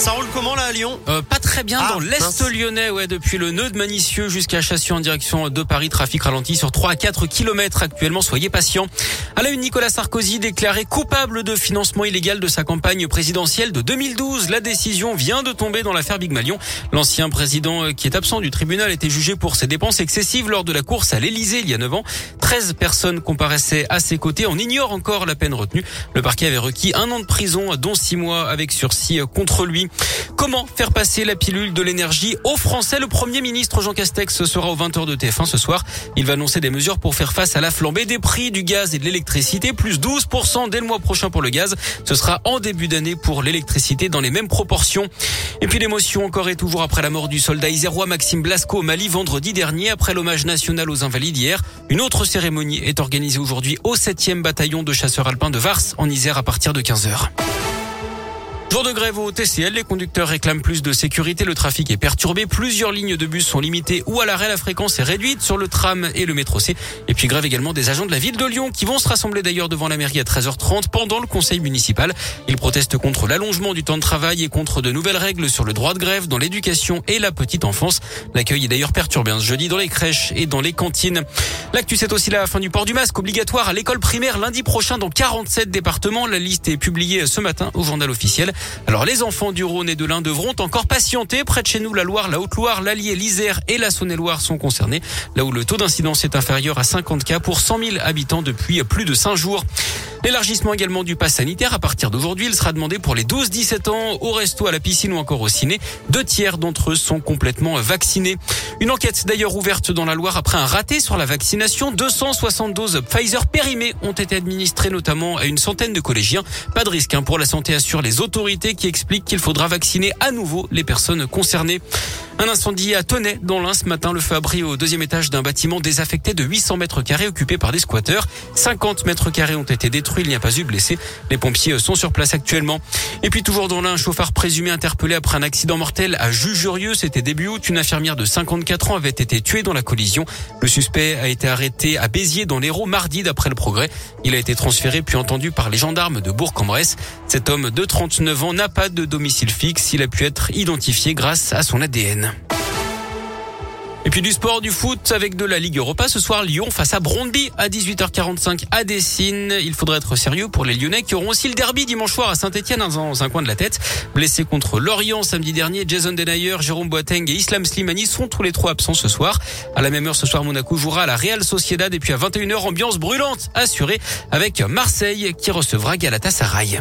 Ça roule comment là à Lyon euh, Pas très bien Ah, dans l'Est mince. lyonnais, ouais, depuis le nœud de Manicieux jusqu'à Chassion en direction de Paris. Trafic ralenti sur 3 à 4 kilomètres actuellement. Soyez patients. À la une, Nicolas Sarkozy déclaré coupable de financement illégal de sa campagne présidentielle de 2012. La décision vient de tomber dans l'affaire Big Malion. L'ancien président euh, qui est absent du tribunal était jugé pour ses dépenses excessives lors de la course à l'Elysée il y a 9 ans. 13 personnes comparaissaient à ses côtés. On ignore encore la peine retenue. Le parquet avait requis un an de prison, dont 6 mois avec sursis contre lui. Comment faire passer la pilule de l'énergie aux Français Le Premier ministre Jean Castex sera aux 20h de TF1 ce soir. Il va annoncer des mesures pour faire face à la flambée des prix du gaz et de l'électricité, plus 12% dès le mois prochain pour le gaz. Ce sera en début d'année pour l'électricité dans les mêmes proportions. Et puis l'émotion encore et toujours après la mort du soldat isérois Maxime Blasco au Mali vendredi dernier, après l'hommage national aux invalides hier. Une autre cérémonie est organisée aujourd'hui au 7e bataillon de chasseurs alpins de Vars en Isère à partir de 15h. Jour de grève au TCL, les conducteurs réclament plus de sécurité, le trafic est perturbé, plusieurs lignes de bus sont limitées ou à l'arrêt, la fréquence est réduite sur le tram et le métro C. Et puis grève également des agents de la ville de Lyon qui vont se rassembler d'ailleurs devant la mairie à 13h30 pendant le conseil municipal. Ils protestent contre l'allongement du temps de travail et contre de nouvelles règles sur le droit de grève dans l'éducation et la petite enfance. L'accueil est d'ailleurs perturbé ce jeudi dans les crèches et dans les cantines. L'actu c'est aussi la fin du port du masque obligatoire à l'école primaire lundi prochain dans 47 départements. La liste est publiée ce matin au journal officiel. Alors les enfants du Rhône et de l'Ain devront encore patienter. Près de chez nous, la Loire, la Haute-Loire, l'Allier, l'Isère et la Saône-et-Loire sont concernés. Là où le taux d'incidence est inférieur à 50 cas pour 100 000 habitants depuis plus de 5 jours. L'élargissement également du pass sanitaire à partir d'aujourd'hui, il sera demandé pour les 12-17 ans au resto, à la piscine ou encore au ciné. Deux tiers d'entre eux sont complètement vaccinés. Une enquête d'ailleurs ouverte dans la Loire après un raté sur la vaccination. 272 Pfizer périmés ont été administrés notamment à une centaine de collégiens. Pas de risque hein, pour la santé assure les autorités qui expliquent qu'il faudra vacciner à nouveau les personnes concernées. Un incendie à Tonnet dans l'Ain ce matin. Le feu a au deuxième étage d'un bâtiment désaffecté de 800 mètres carrés occupé par des squatteurs. 50 mètres carrés ont été détruits. Il n'y a pas eu blessés. Les pompiers sont sur place actuellement. Et puis toujours dans l'Ain, un chauffard présumé interpellé après un accident mortel à Jujurieux. C'était début août. Une infirmière de 54 ans avait été tuée dans la collision. Le suspect a été arrêté à Béziers dans l'Hérault mardi d'après le progrès. Il a été transféré puis entendu par les gendarmes de Bourg-en-Bresse. Cet homme de 39 ans n'a pas de domicile fixe. Il a pu être identifié grâce à son ADN. Et puis du sport, du foot avec de la Ligue Europa. Ce soir, Lyon face à Brondby à 18h45 à Dessine. Il faudrait être sérieux pour les Lyonnais qui auront aussi le derby dimanche soir à Saint-Etienne dans un coin de la tête. Blessés contre Lorient samedi dernier, Jason Denayer, Jérôme Boateng et Islam Slimani sont tous les trois absents ce soir. À la même heure ce soir, Monaco jouera à la Real Sociedad et puis à 21h, ambiance brûlante assurée avec Marseille qui recevra Galatasaray.